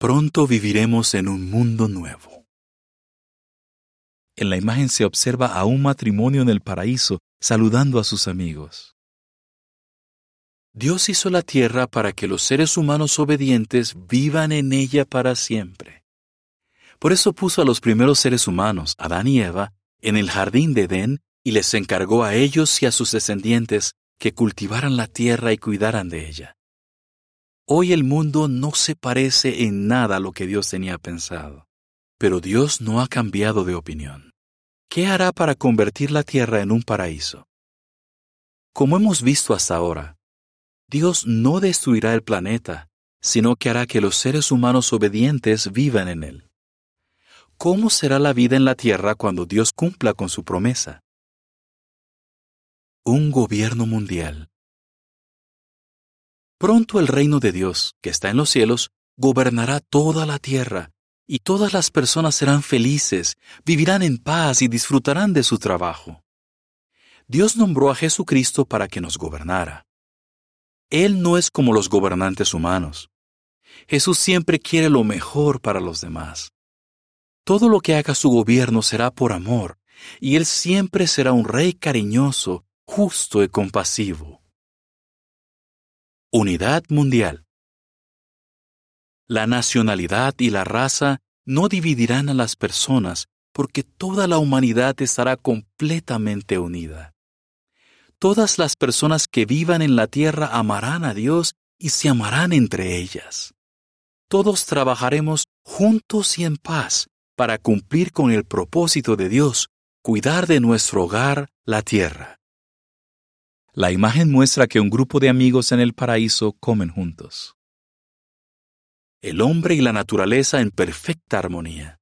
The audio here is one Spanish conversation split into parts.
Pronto viviremos en un mundo nuevo. En la imagen se observa a un matrimonio en el paraíso saludando a sus amigos. Dios hizo la tierra para que los seres humanos obedientes vivan en ella para siempre. Por eso puso a los primeros seres humanos, Adán y Eva, en el jardín de Edén y les encargó a ellos y a sus descendientes que cultivaran la tierra y cuidaran de ella. Hoy el mundo no se parece en nada a lo que Dios tenía pensado, pero Dios no ha cambiado de opinión. ¿Qué hará para convertir la tierra en un paraíso? Como hemos visto hasta ahora, Dios no destruirá el planeta, sino que hará que los seres humanos obedientes vivan en él. ¿Cómo será la vida en la tierra cuando Dios cumpla con su promesa? Un gobierno mundial Pronto el reino de Dios, que está en los cielos, gobernará toda la tierra, y todas las personas serán felices, vivirán en paz y disfrutarán de su trabajo. Dios nombró a Jesucristo para que nos gobernara. Él no es como los gobernantes humanos. Jesús siempre quiere lo mejor para los demás. Todo lo que haga su gobierno será por amor, y Él siempre será un rey cariñoso, justo y compasivo. Unidad mundial. La nacionalidad y la raza no dividirán a las personas porque toda la humanidad estará completamente unida. Todas las personas que vivan en la tierra amarán a Dios y se amarán entre ellas. Todos trabajaremos juntos y en paz para cumplir con el propósito de Dios, cuidar de nuestro hogar, la tierra. La imagen muestra que un grupo de amigos en el paraíso comen juntos. El hombre y la naturaleza en perfecta armonía.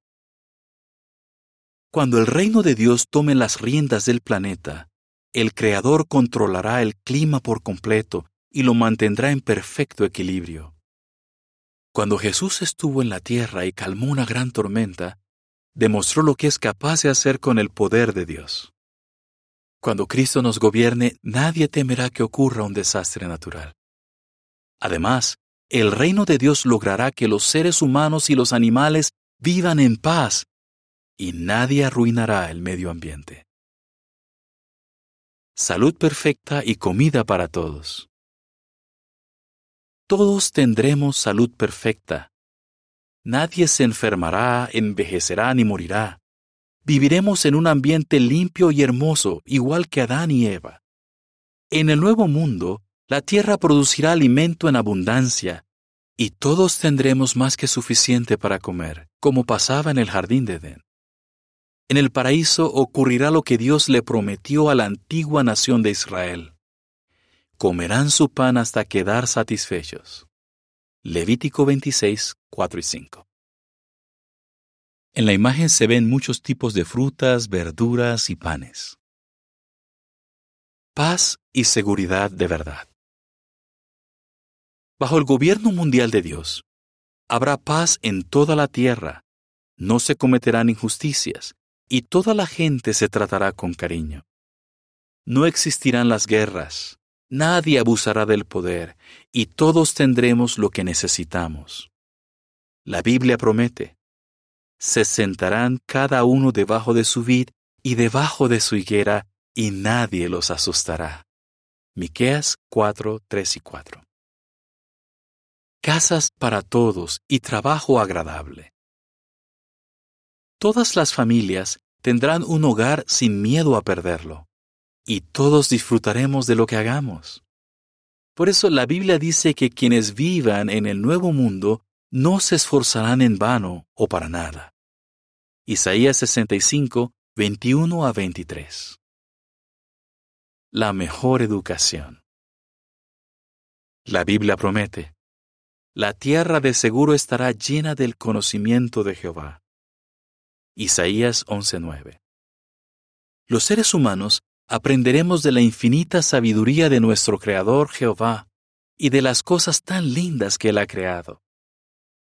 Cuando el reino de Dios tome las riendas del planeta, el Creador controlará el clima por completo y lo mantendrá en perfecto equilibrio. Cuando Jesús estuvo en la tierra y calmó una gran tormenta, demostró lo que es capaz de hacer con el poder de Dios. Cuando Cristo nos gobierne, nadie temerá que ocurra un desastre natural. Además, el reino de Dios logrará que los seres humanos y los animales vivan en paz y nadie arruinará el medio ambiente. Salud perfecta y comida para todos. Todos tendremos salud perfecta. Nadie se enfermará, envejecerá ni morirá viviremos en un ambiente limpio y hermoso, igual que Adán y Eva. En el nuevo mundo, la tierra producirá alimento en abundancia, y todos tendremos más que suficiente para comer, como pasaba en el jardín de Edén. En el paraíso ocurrirá lo que Dios le prometió a la antigua nación de Israel. Comerán su pan hasta quedar satisfechos. Levítico 26, 4 y 5. En la imagen se ven muchos tipos de frutas, verduras y panes. Paz y seguridad de verdad. Bajo el gobierno mundial de Dios, habrá paz en toda la tierra, no se cometerán injusticias, y toda la gente se tratará con cariño. No existirán las guerras, nadie abusará del poder, y todos tendremos lo que necesitamos. La Biblia promete, se sentarán cada uno debajo de su vid y debajo de su higuera, y nadie los asustará. Miqueas 4, 3 y 4. Casas para todos y trabajo agradable. Todas las familias tendrán un hogar sin miedo a perderlo, y todos disfrutaremos de lo que hagamos. Por eso la Biblia dice que quienes vivan en el nuevo mundo no se esforzarán en vano o para nada. Isaías 65, 21 a 23. La mejor educación. La Biblia promete, la tierra de seguro estará llena del conocimiento de Jehová. Isaías 11:9. Los seres humanos aprenderemos de la infinita sabiduría de nuestro Creador Jehová y de las cosas tan lindas que Él ha creado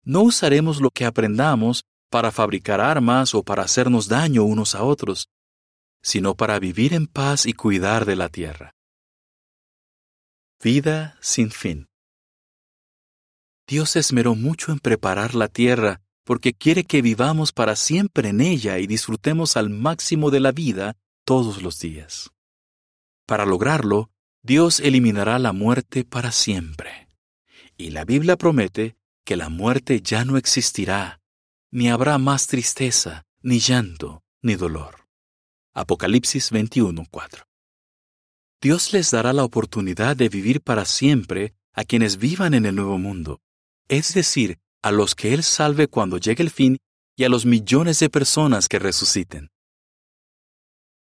no usaremos lo que aprendamos para fabricar armas o para hacernos daño unos a otros, sino para vivir en paz y cuidar de la tierra. Vida sin fin. Dios se esmeró mucho en preparar la tierra porque quiere que vivamos para siempre en ella y disfrutemos al máximo de la vida todos los días. Para lograrlo, Dios eliminará la muerte para siempre. Y la Biblia promete que la muerte ya no existirá, ni habrá más tristeza, ni llanto, ni dolor. Apocalipsis 21:4. Dios les dará la oportunidad de vivir para siempre a quienes vivan en el nuevo mundo, es decir, a los que Él salve cuando llegue el fin y a los millones de personas que resuciten.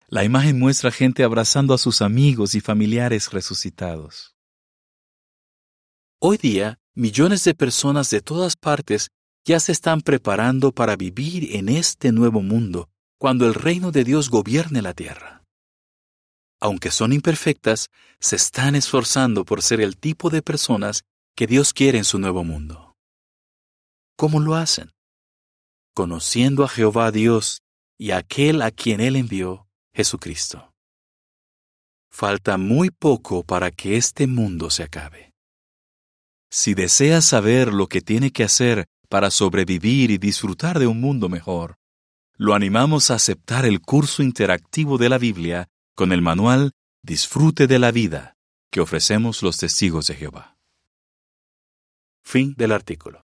La imagen muestra gente abrazando a sus amigos y familiares resucitados. Hoy día, millones de personas de todas partes ya se están preparando para vivir en este nuevo mundo cuando el reino de Dios gobierne la tierra. Aunque son imperfectas, se están esforzando por ser el tipo de personas que Dios quiere en su nuevo mundo. ¿Cómo lo hacen? Conociendo a Jehová Dios y a aquel a quien Él envió, Jesucristo. Falta muy poco para que este mundo se acabe. Si desea saber lo que tiene que hacer para sobrevivir y disfrutar de un mundo mejor, lo animamos a aceptar el curso interactivo de la Biblia con el manual Disfrute de la vida que ofrecemos los testigos de Jehová. Fin del artículo.